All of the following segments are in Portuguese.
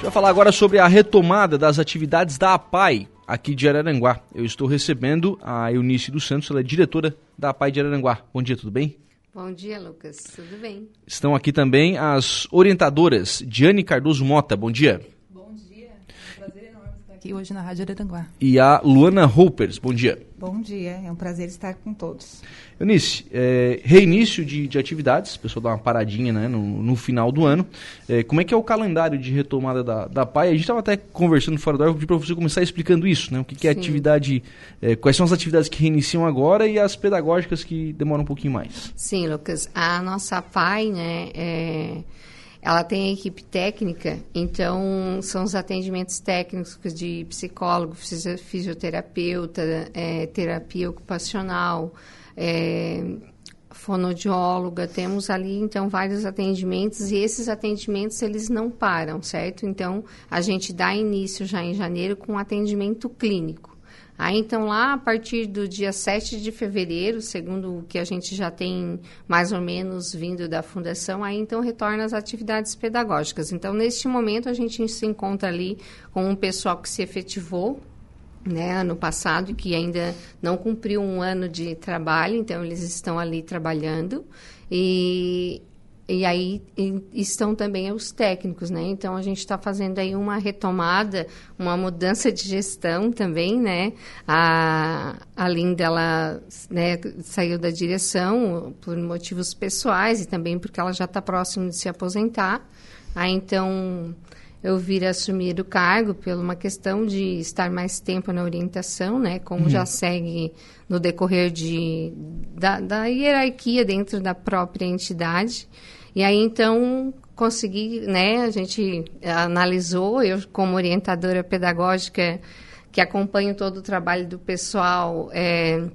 gente vai falar agora sobre a retomada das atividades da APAI aqui de Araranguá. Eu estou recebendo a Eunice dos Santos, ela é diretora da APAI de Araranguá. Bom dia, tudo bem? Bom dia, Lucas. Tudo bem? Estão aqui também as orientadoras Diane Cardoso Mota. Bom dia. Bom dia. É um prazer enorme estar aqui hoje na Rádio Araranguá. E a Luana Hoopers. Bom dia. Bom dia, é um prazer estar com todos. Eunice, é, reinício de, de, atividades, o pessoal dá uma paradinha né, no, no final do ano. É, como é que é o calendário de retomada da, da PAI? A gente estava até conversando fora do ar, eu pedi para você começar explicando isso, né? O que, que é atividade, é, quais são as atividades que reiniciam agora e as pedagógicas que demoram um pouquinho mais. Sim, Lucas. A nossa PAI, né, é, ela tem equipe técnica, então são os atendimentos técnicos de psicólogo, fisioterapeuta, é, terapia ocupacional, é, fonodióloga, temos ali então vários atendimentos e esses atendimentos eles não param, certo? Então a gente dá início já em janeiro com atendimento clínico. Aí então lá a partir do dia 7 de fevereiro, segundo o que a gente já tem mais ou menos vindo da fundação, aí então retorna as atividades pedagógicas. Então neste momento a gente se encontra ali com um pessoal que se efetivou né, ano passado, que ainda não cumpriu um ano de trabalho, então eles estão ali trabalhando. E, e aí e estão também os técnicos, né? Então a gente está fazendo aí uma retomada, uma mudança de gestão também, né? A, a Linda ela né, saiu da direção por motivos pessoais e também porque ela já está próxima de se aposentar. Aí então eu vir assumir o cargo por uma questão de estar mais tempo na orientação, né? Como uhum. já segue no decorrer de, da, da, hierarquia dentro da própria entidade. E aí, então, consegui, né? A gente analisou, eu como orientadora pedagógica que acompanho todo o trabalho do pessoal, é,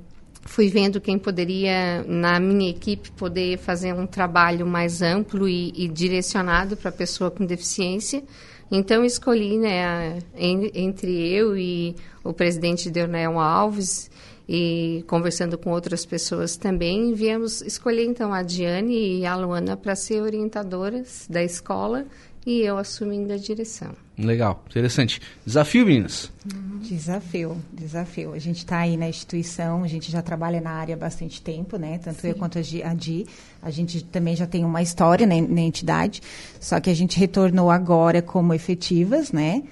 fui vendo quem poderia, na minha equipe, poder fazer um trabalho mais amplo e, e direcionado para a pessoa com deficiência. Então, escolhi, né, entre eu e o presidente Deonel Alves, e conversando com outras pessoas também, viemos escolher, então, a Diane e a Luana para ser orientadoras da escola e eu assumindo a direção. Legal, interessante. Desafio, meninas? Uhum. Desafio, desafio. A gente está aí na instituição, a gente já trabalha na área há bastante tempo, né? Tanto Sim. eu quanto a Di. A gente também já tem uma história na, na entidade, só que a gente retornou agora como efetivas, né?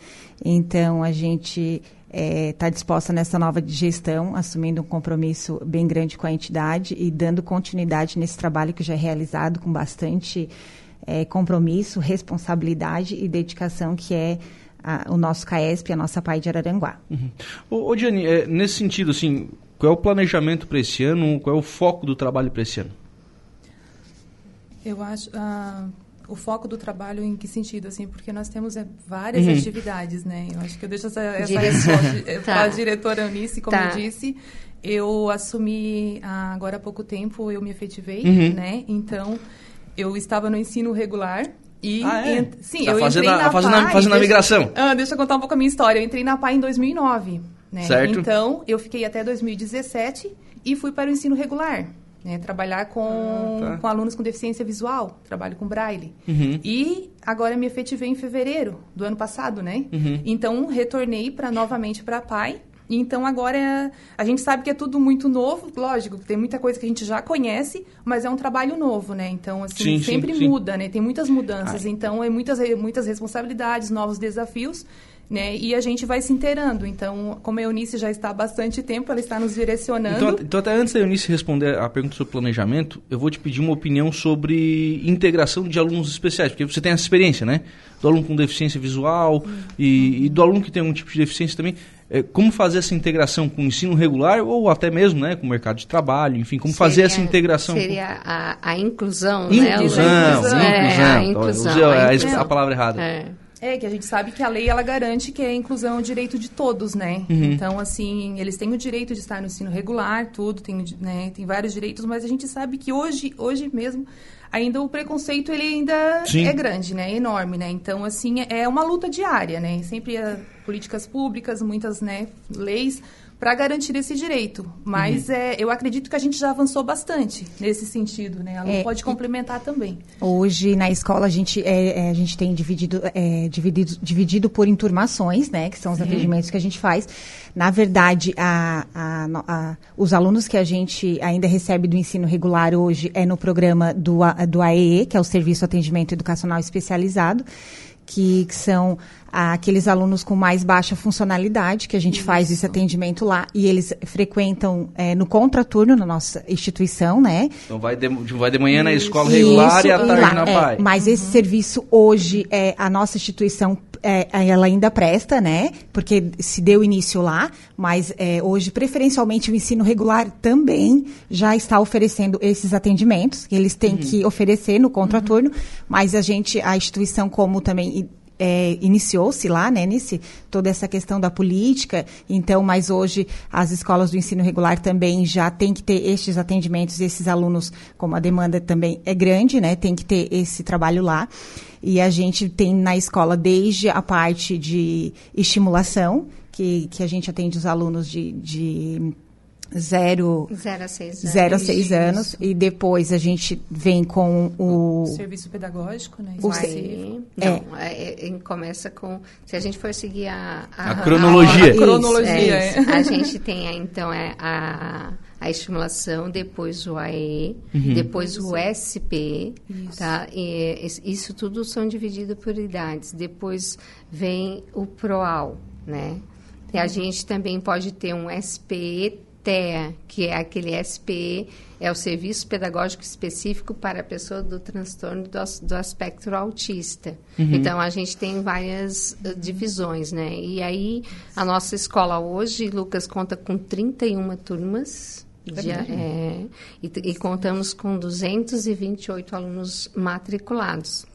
Então, a gente está é, tá disposta nessa nova gestão, assumindo um compromisso bem grande com a entidade e dando continuidade nesse trabalho que já é realizado com bastante é, compromisso, responsabilidade e dedicação que é a, o nosso CAESP, a nossa PAI de Araranguá. Uhum. Ô, ô Diane, é, nesse sentido, assim, qual é o planejamento para esse ano? Qual é o foco do trabalho para esse ano? Eu acho... Uh, o foco do trabalho em que sentido, assim? Porque nós temos é, várias uhum. atividades, né? Eu acho que eu deixo essa, essa resposta tá. para a diretora Eunice, como tá. eu disse. Eu assumi ah, agora há pouco tempo, eu me efetivei, uhum. né? Então, eu estava no ensino regular e ah, é? ent... sim, tá eu fazendo entrei a, na fazendo, PAI, fazendo a migração. Ah, deixa eu contar um pouco a minha história. Eu entrei na PAI em 2009, né? Certo. Então, eu fiquei até 2017 e fui para o ensino regular. Né, trabalhar com, ah, tá. com alunos com deficiência visual, trabalho com braille. Uhum. E agora me efetivei em fevereiro do ano passado, né? Uhum. Então, retornei para novamente para a PAI então agora a gente sabe que é tudo muito novo, lógico, tem muita coisa que a gente já conhece, mas é um trabalho novo, né? Então assim, sim, sempre sim, muda, sim. né? Tem muitas mudanças, Ai. então é muitas muitas responsabilidades, novos desafios. Né? E a gente vai se inteirando. Então, como a Eunice já está há bastante tempo, ela está nos direcionando. Então, então, até antes da Eunice responder a pergunta sobre planejamento, eu vou te pedir uma opinião sobre integração de alunos especiais, porque você tem essa experiência, né? Do aluno com deficiência visual uhum. e, e, do aluno que tem algum tipo de deficiência também. É, como fazer essa integração com o ensino regular ou até mesmo né, com o mercado de trabalho, enfim, como seria, fazer essa integração? Seria a, a inclusão, inclusão, né? Inclusão, inclusão. É, a inclusão. a, a, inclusão. a palavra errada. É. É, que a gente sabe que a lei ela garante que a inclusão é o direito de todos, né? Uhum. Então, assim, eles têm o direito de estar no ensino regular, tudo, tem, né, tem vários direitos, mas a gente sabe que hoje, hoje mesmo, ainda o preconceito ele ainda Sim. é grande, né? É enorme, né? Então, assim, é uma luta diária, né? Sempre políticas públicas, muitas né, leis, para garantir esse direito. Mas uhum. é, eu acredito que a gente já avançou bastante nesse sentido, né? Ela é, pode complementar também. Hoje na escola a gente, é, é, a gente tem dividido, é, dividido, dividido por enturmações, né? Que são os atendimentos que a gente faz. Na verdade, a, a, a, os alunos que a gente ainda recebe do ensino regular hoje é no programa do, do AEE, que é o Serviço Atendimento Educacional Especializado que, que são aqueles alunos com mais baixa funcionalidade, que a gente Isso. faz esse atendimento lá, e eles frequentam é, no contraturno na nossa instituição, né? Então vai de, vai de manhã na escola regular Isso, e à tarde lá, na é, PAI. Mas uhum. esse serviço hoje, é, a nossa instituição é, ela ainda presta, né? Porque se deu início lá, mas é, hoje, preferencialmente, o ensino regular também já está oferecendo esses atendimentos, que eles têm uhum. que oferecer no contraturno, uhum. mas a gente, a instituição, como também é, iniciou-se lá, né, nesse, toda essa questão da política, então, mas hoje as escolas do ensino regular também já têm que ter estes atendimentos, esses alunos, como a demanda também é grande, né, tem que ter esse trabalho lá. E a gente tem na escola desde a parte de estimulação, que, que a gente atende os alunos de, de zero, zero a seis anos. Zero a seis anos e depois a gente vem com o... o serviço pedagógico, né? O Aí, é. Não, é, é, começa com... Se a gente for seguir a... A, a cronologia. A, a cronologia, é, A gente tem, então, é a a estimulação, depois o AE, uhum. depois o SP, isso. tá? E, isso tudo são divididos por idades. Depois vem o PROAL, né? E a gente também pode ter um SPE TEA, que é aquele SPE, é o Serviço Pedagógico Específico para a Pessoa do Transtorno do, do Aspecto Autista. Uhum. Então, a gente tem várias uh, divisões, né? E aí, a nossa escola hoje, Lucas, conta com 31 turmas, de, é, e, e, contamos com 228 alunos matriculados,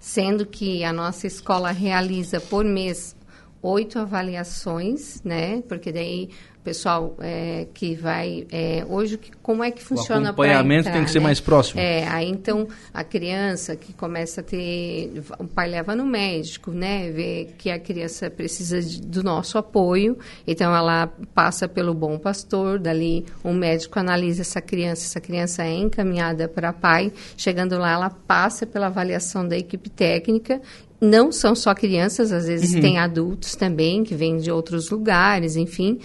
sendo que a nossa escola realiza por mês oito avaliações, né? Porque daí pessoal é, que vai é, hoje como é que funciona o acompanhamento entrar, tem que ser né? mais próximo é aí então a criança que começa a ter o pai leva no médico né vê que a criança precisa de, do nosso apoio então ela passa pelo bom pastor dali um médico analisa essa criança essa criança é encaminhada para pai chegando lá ela passa pela avaliação da equipe técnica não são só crianças, às vezes uhum. tem adultos também que vêm de outros lugares, enfim.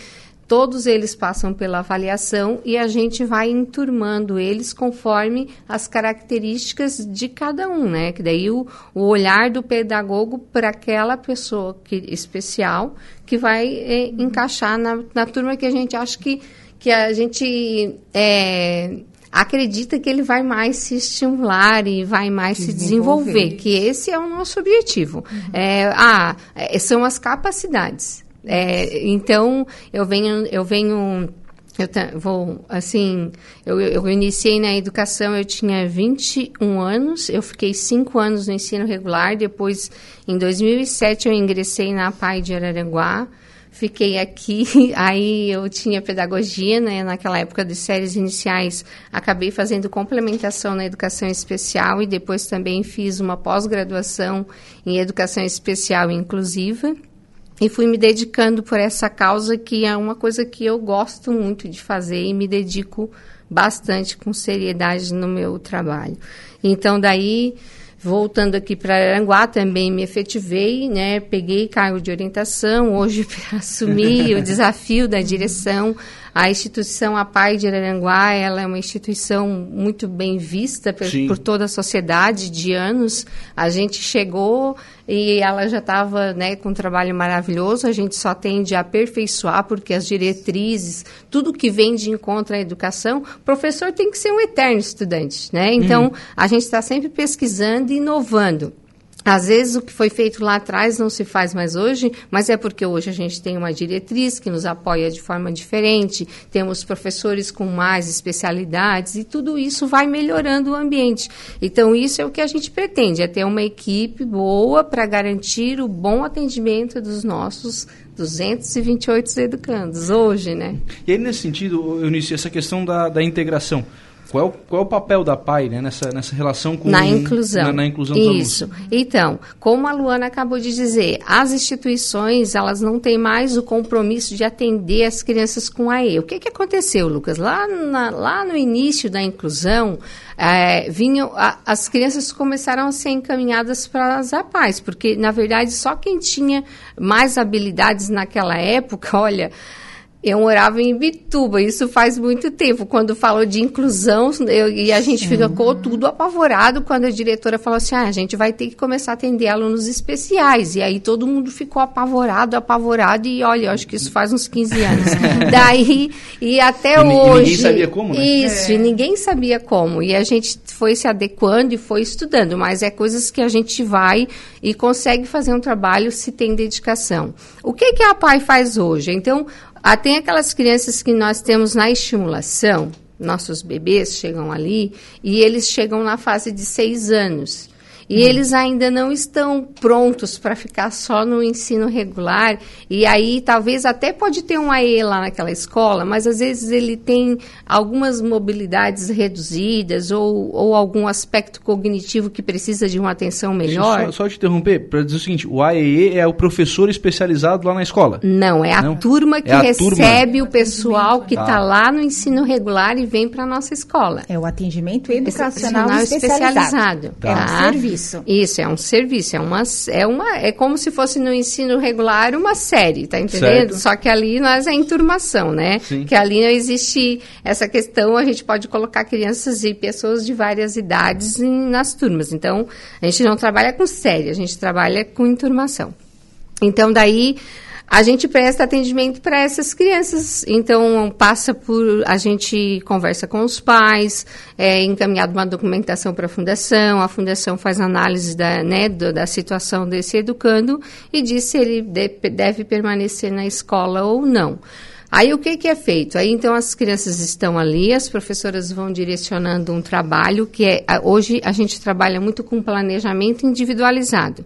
Todos eles passam pela avaliação e a gente vai enturmando eles conforme as características de cada um, né? Que daí o, o olhar do pedagogo para aquela pessoa que, especial que vai é, encaixar na, na turma que a gente acha que, que a gente é, acredita que ele vai mais se estimular e vai mais se desenvolver, que esse é o nosso objetivo. Uhum. É, ah, é, são as capacidades. É, então, eu venho, eu venho eu vou, assim, eu, eu iniciei na educação, eu tinha 21 anos, eu fiquei 5 anos no ensino regular, depois, em 2007, eu ingressei na PAI de Araranguá, fiquei aqui, aí eu tinha pedagogia, né, naquela época de séries iniciais, acabei fazendo complementação na educação especial e depois também fiz uma pós-graduação em educação especial inclusiva, e fui me dedicando por essa causa que é uma coisa que eu gosto muito de fazer e me dedico bastante com seriedade no meu trabalho. Então daí voltando aqui para Aranguá também me efetivei, né? Peguei cargo de orientação, hoje assumi o desafio da direção a instituição A Pai de Araranguá, ela é uma instituição muito bem vista por, por toda a sociedade de anos. A gente chegou e ela já estava né, com um trabalho maravilhoso, a gente só tende a aperfeiçoar, porque as diretrizes, tudo que vem de encontro à educação, o professor tem que ser um eterno estudante, né? Então, uhum. a gente está sempre pesquisando e inovando. Às vezes o que foi feito lá atrás não se faz mais hoje, mas é porque hoje a gente tem uma diretriz que nos apoia de forma diferente, temos professores com mais especialidades e tudo isso vai melhorando o ambiente. Então isso é o que a gente pretende, é ter uma equipe boa para garantir o bom atendimento dos nossos 228 educandos hoje, né? E aí nesse sentido, Eunice, essa questão da, da integração, Qual é o, qual é o papel da PAI né, nessa, nessa relação com... Na inclusão. Na, na inclusão Isso. Então, como a Luana acabou de dizer, as instituições, elas não têm mais o compromisso de atender as crianças com AE. O que, que aconteceu, Lucas? Lá, na, lá no início da inclusão, é, vinham, a, as crianças começaram a ser encaminhadas para as APAES, porque, na verdade, só quem tinha mais habilidades naquela época, olha... Eu morava em Bituba, isso faz muito tempo. Quando falou de inclusão, eu, e a gente ficou tudo apavorado quando a diretora falou assim: ah, a gente vai ter que começar a atender alunos especiais. E aí todo mundo ficou apavorado, apavorado, e olha, eu acho que isso faz uns 15 anos. Daí, e até e, hoje. ninguém sabia como, né? Isso, é. e ninguém sabia como. E a gente foi se adequando e foi estudando, mas é coisas que a gente vai e consegue fazer um trabalho se tem dedicação. O que, que a PAI faz hoje? Então, ah, tem aquelas crianças que nós temos na estimulação, nossos bebês chegam ali e eles chegam na fase de seis anos. E hum. eles ainda não estão prontos para ficar só no ensino regular. E aí, talvez até pode ter um AE lá naquela escola, mas às vezes ele tem algumas mobilidades reduzidas ou, ou algum aspecto cognitivo que precisa de uma atenção melhor. Só, só te interromper, para dizer o seguinte: o AEE é o professor especializado lá na escola? Não, é a não? turma que é recebe turma. o pessoal que está tá lá no ensino regular e vem para a nossa escola. É o atendimento educacional especializado. especializado. Tá. É um serviço serviço. Isso, é um serviço, é uma, é uma, é como se fosse no ensino regular uma série, tá entendendo? Certo. Só que ali nós é enturmação, né? Sim. Que ali não existe essa questão, a gente pode colocar crianças e pessoas de várias idades em, nas turmas. Então, a gente não trabalha com série, a gente trabalha com enturmação. Então, daí a gente presta atendimento para essas crianças. Então, passa por. A gente conversa com os pais, é encaminhado uma documentação para a fundação, a fundação faz análise da, né, da situação desse educando e diz se ele de, deve permanecer na escola ou não. Aí o que, que é feito? Aí então as crianças estão ali, as professoras vão direcionando um trabalho que é hoje a gente trabalha muito com planejamento individualizado.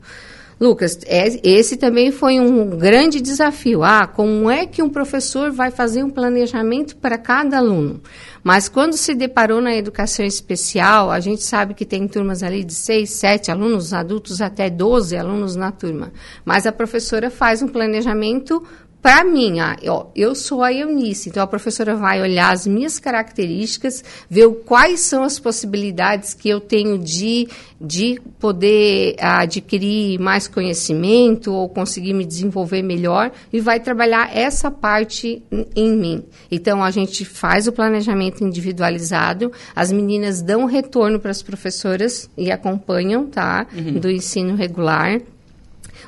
Lucas, é, esse também foi um grande desafio. Ah, como é que um professor vai fazer um planejamento para cada aluno? Mas quando se deparou na educação especial, a gente sabe que tem turmas ali de seis, sete alunos, adultos até 12 alunos na turma. Mas a professora faz um planejamento para mim, ah, ó, eu sou a Eunice, então a professora vai olhar as minhas características, ver quais são as possibilidades que eu tenho de, de poder adquirir mais conhecimento ou conseguir me desenvolver melhor e vai trabalhar essa parte em mim. Então a gente faz o planejamento individualizado, as meninas dão retorno para as professoras e acompanham, tá? Uhum. Do ensino regular.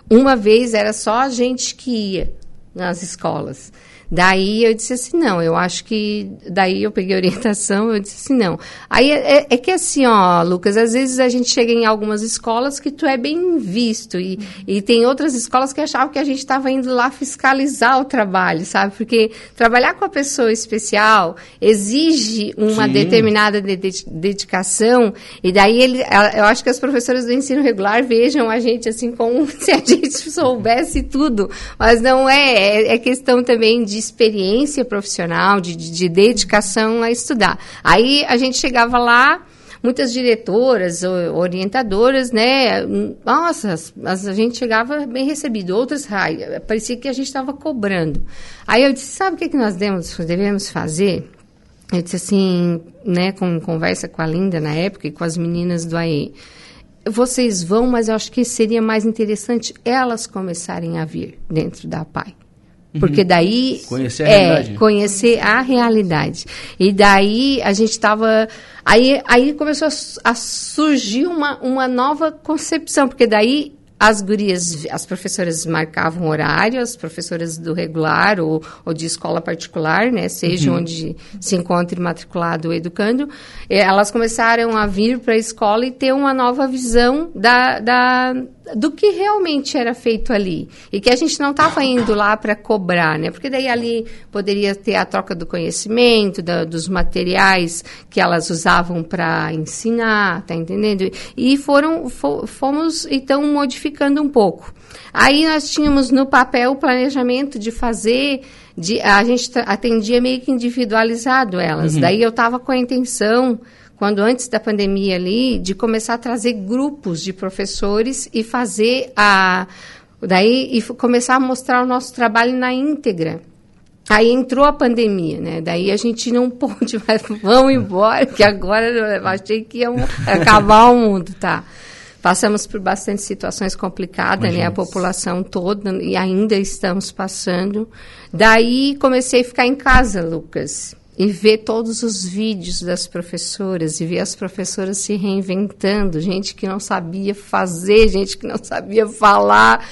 Uma vez era só a gente que ia nas escolas. Daí eu disse assim, não, eu acho que. Daí eu peguei orientação, eu disse assim, não. Aí é, é, é, que assim, ó, Lucas, às vezes a gente chega em algumas escolas que tu é bem visto, e, e tem outras escolas que achavam que a gente estava indo lá fiscalizar o trabalho, sabe? Porque trabalhar com a pessoa especial exige uma Sim. determinada de, de, dedicação, e daí ele, eu acho que as professoras do ensino regular vejam a gente assim como se a gente soubesse tudo, mas não é, é, é questão também de de experiência profissional, de, de, de dedicação a estudar. Aí a gente chegava lá, muitas diretoras, orientadoras, né? Nossa, a gente chegava bem recebido. Outras, ai, parecia que a gente estava cobrando. Aí eu disse, sabe o que, que nós devemos, devemos fazer? Eu disse assim, né, com conversa com a Linda na época e com as meninas do AE. Vocês vão, mas eu acho que seria mais interessante elas começarem a vir dentro da PAI. Porque uhum. daí. Conhecer a é, realidade. Conhecer a realidade. E daí a gente estava. Aí, aí começou a, a, surgir uma, uma nova concepção, porque daí as gurias, as professoras marcavam horário, as professoras do regular ou, ou de escola particular, né, seja uhum. onde se encontre matriculado o educando, elas começaram a vir para a escola e ter uma nova visão da, da do que realmente era feito ali e que a gente não estava indo lá para cobrar, né? Porque daí ali poderia ter a troca do conhecimento, da, dos materiais que elas usavam para ensinar, tá entendendo? E foram fomos então modificando um pouco. Aí nós tínhamos no papel o planejamento de fazer de, a gente atendia meio que individualizado elas. Uhum. Daí eu estava com a intenção quando antes da pandemia ali, de começar a trazer grupos de professores e fazer a. Daí, e começar a mostrar o nosso trabalho na íntegra. Aí entrou a pandemia, né? Daí a gente não pôde mais, vamos embora, que agora eu achei que ia acabar o mundo, tá? Passamos por bastante situações complicadas, Imagina. né? A população toda, e ainda estamos passando. Daí comecei a ficar em casa, Lucas e ver todos os vídeos das professoras e ver as professoras se reinventando, gente que não sabia fazer, gente que não sabia falar.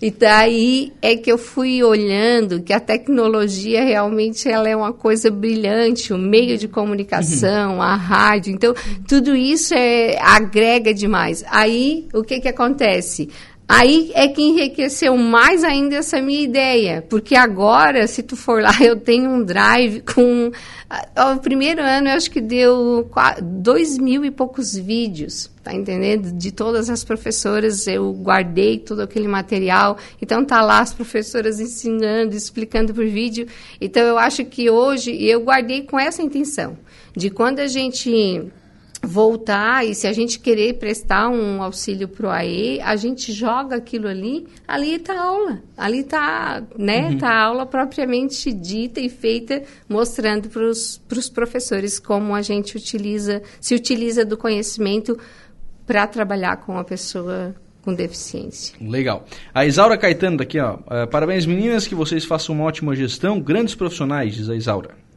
E daí é que eu fui olhando que a tecnologia realmente ela é uma coisa brilhante, o meio de comunicação, uhum. a rádio. Então, tudo isso é, agrega demais. Aí, o que que acontece? Aí é que enriqueceu mais ainda essa minha ideia, porque agora, se tu for lá, eu tenho um drive com o primeiro ano eu acho que deu dois mil e poucos vídeos, tá entendendo? De todas as professoras, eu guardei todo aquele material. Então tá lá as professoras ensinando, explicando por vídeo. Então eu acho que hoje eu guardei com essa intenção de quando a gente voltar e se a gente querer prestar um auxílio para o AE, a gente joga aquilo ali, ali está aula, ali está né, uhum. tá a aula propriamente dita e feita, mostrando para os professores como a gente utiliza, se utiliza do conhecimento para trabalhar com a pessoa com deficiência. Legal. A Isaura Caetano daqui, ó. Uh, parabéns meninas, que vocês façam uma ótima gestão, grandes profissionais, diz a Isaura.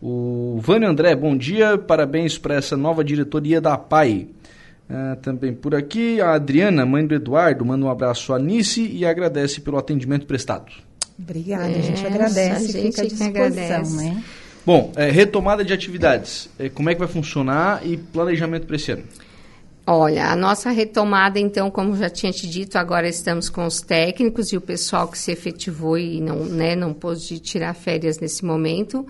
O Vânio André, bom dia, parabéns para essa nova diretoria da PAI. Uh, também por aqui, a Adriana, mãe do Eduardo, manda um abraço à Nice e agradece pelo atendimento prestado. Obrigada, é, a gente agradece, a gente fica à disposição, né? Bom, é, retomada de atividades, é, como é que vai funcionar e planejamento para esse ano? Olha, a nossa retomada, então, como já tinha te dito, agora estamos com os técnicos e o pessoal que se efetivou e não, né, não pôde tirar férias nesse momento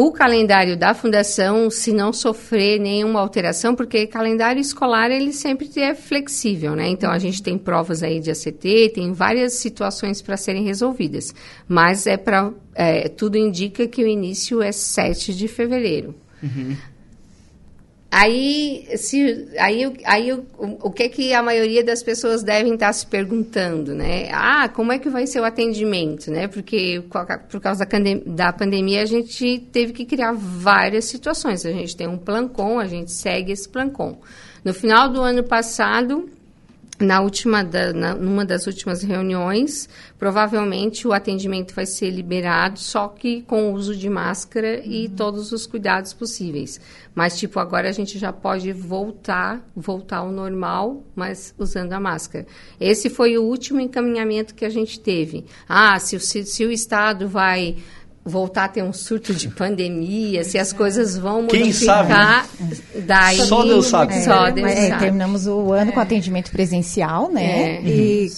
o calendário da fundação, se não sofrer nenhuma alteração, porque calendário escolar ele sempre é flexível, né? Então a gente tem provas aí de ACT, tem várias situações para serem resolvidas, mas é para é, tudo indica que o início é 7 de fevereiro. Uhum. Aí, se, aí, aí o, o que que a maioria das pessoas devem estar se perguntando, né? Ah, como é que vai ser o atendimento, né? Porque por causa da, pandemia a gente teve que criar várias situações. A gente tem um plancom, a gente segue esse plancom. No final do ano passado, na última da, na, numa das últimas reuniões, provavelmente o atendimento vai ser liberado, só que com o uso de máscara uhum. e todos os cuidados possíveis. Mas tipo agora a gente já pode voltar, voltar ao normal, mas usando a máscara. Esse foi o último encaminhamento que a gente teve. Ah, se, se, se o estado vai voltar a ter um surto de pandemia, se as coisas vão modificar. Quem sabe? Daí, só Deus sabe. É, só Deus é, sabe. Terminamos o ano é. com atendimento presencial, né? É. E,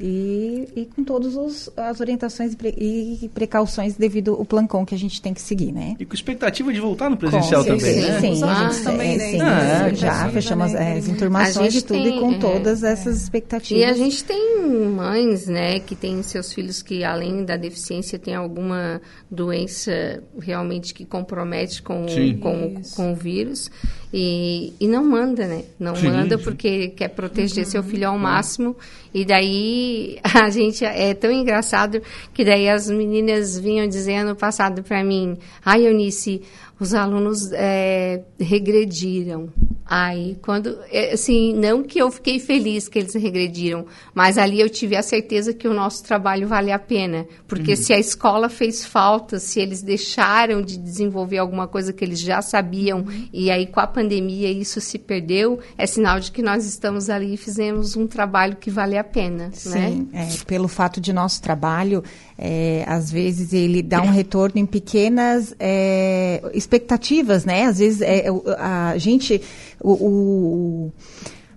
e, e, com todas as orientações e precauções devido ao plancom que a gente tem que seguir, né? E com expectativa de voltar no presencial com, também, sim, né? Sim, ah, também, né? Sim, ah, é, já fechamos é, as enturmações de tudo tem, e com todas essas expectativas. E a gente tem mães, né, que têm seus filhos que além da deficiência tem alguma doença realmente que compromete com, com, com o vírus e, e não manda, né? Não sim, manda sim. porque quer proteger uhum. seu filho ao máximo e daí a gente é tão engraçado que daí as meninas vinham dizendo passado para mim, ai Eunice, os alunos é, regrediram. Aí, quando, é, assim, não que eu fiquei feliz que eles regrediram, mas ali eu tive a certeza que o nosso trabalho vale a pena. Porque uhum. se a escola fez falta, se eles deixaram de desenvolver alguma coisa que eles já sabiam, uhum. e aí com a pandemia isso se perdeu, é sinal de que nós estamos ali e fizemos um trabalho que vale a pena. Sim, né? é, pelo fato de nosso trabalho, é, às vezes ele dá um retorno em pequenas é, expectativas, né? Às vezes é, a gente o, o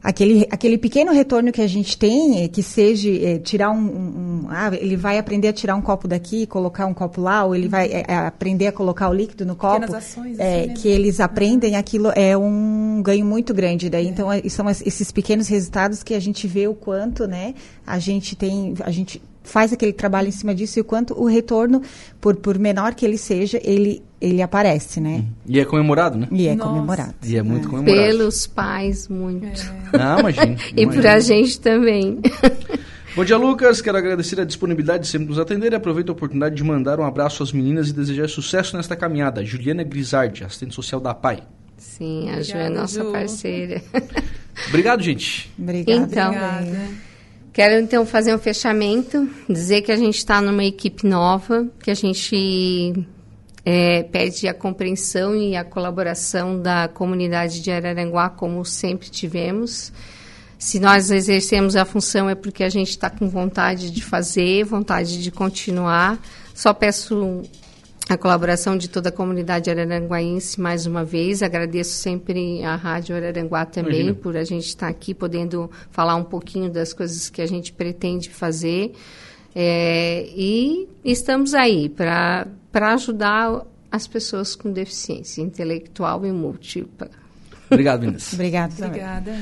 aquele, aquele pequeno retorno que a gente tem, é, que seja é, tirar um, um, ah, ele vai aprender a tirar um copo daqui, colocar um copo lá, ou ele vai é, aprender a colocar o líquido no copo, ações, é, assim, né? que eles aprendem, aquilo é um ganho muito grande. Daí, então, são esses pequenos resultados que a gente vê o quanto, né, a gente tem, a gente faz aquele trabalho em cima disso e o quanto o retorno, por, por menor que ele seja, ele, ele aparece, né? Uhum. E é comemorado, né? E é Nossa. comemorado. E é muito é. comemorado. Pelos pais, muito. É. Não, imagina. e por a gente também. Bom dia, Lucas. Quero agradecer a disponibilidade de sempre nos atender e aproveito a oportunidade de mandar um abraço às meninas e desejar sucesso nesta caminhada. Juliana Grisardi, assistente social da PAI. Sim, a Ju é nossa Ju. parceira. Obrigado, gente. Obrigada. Então, Obrigada. Quero então fazer um fechamento, dizer que a gente está numa equipe nova, que a gente é, pede a compreensão e a colaboração da comunidade de Araranguá, como sempre tivemos. Se nós exercemos a função é porque a gente está com vontade de fazer, vontade de continuar. Só peço a colaboração de toda a comunidade araranguaense mais uma vez. Agradeço sempre a Rádio Araranguá também Imagina. por a gente estar aqui podendo falar um pouquinho das coisas que a gente pretende fazer. É, e estamos aí para ajudar as pessoas com deficiência intelectual e múltipla. Obrigado, Inês. Obrigada. Obrigada.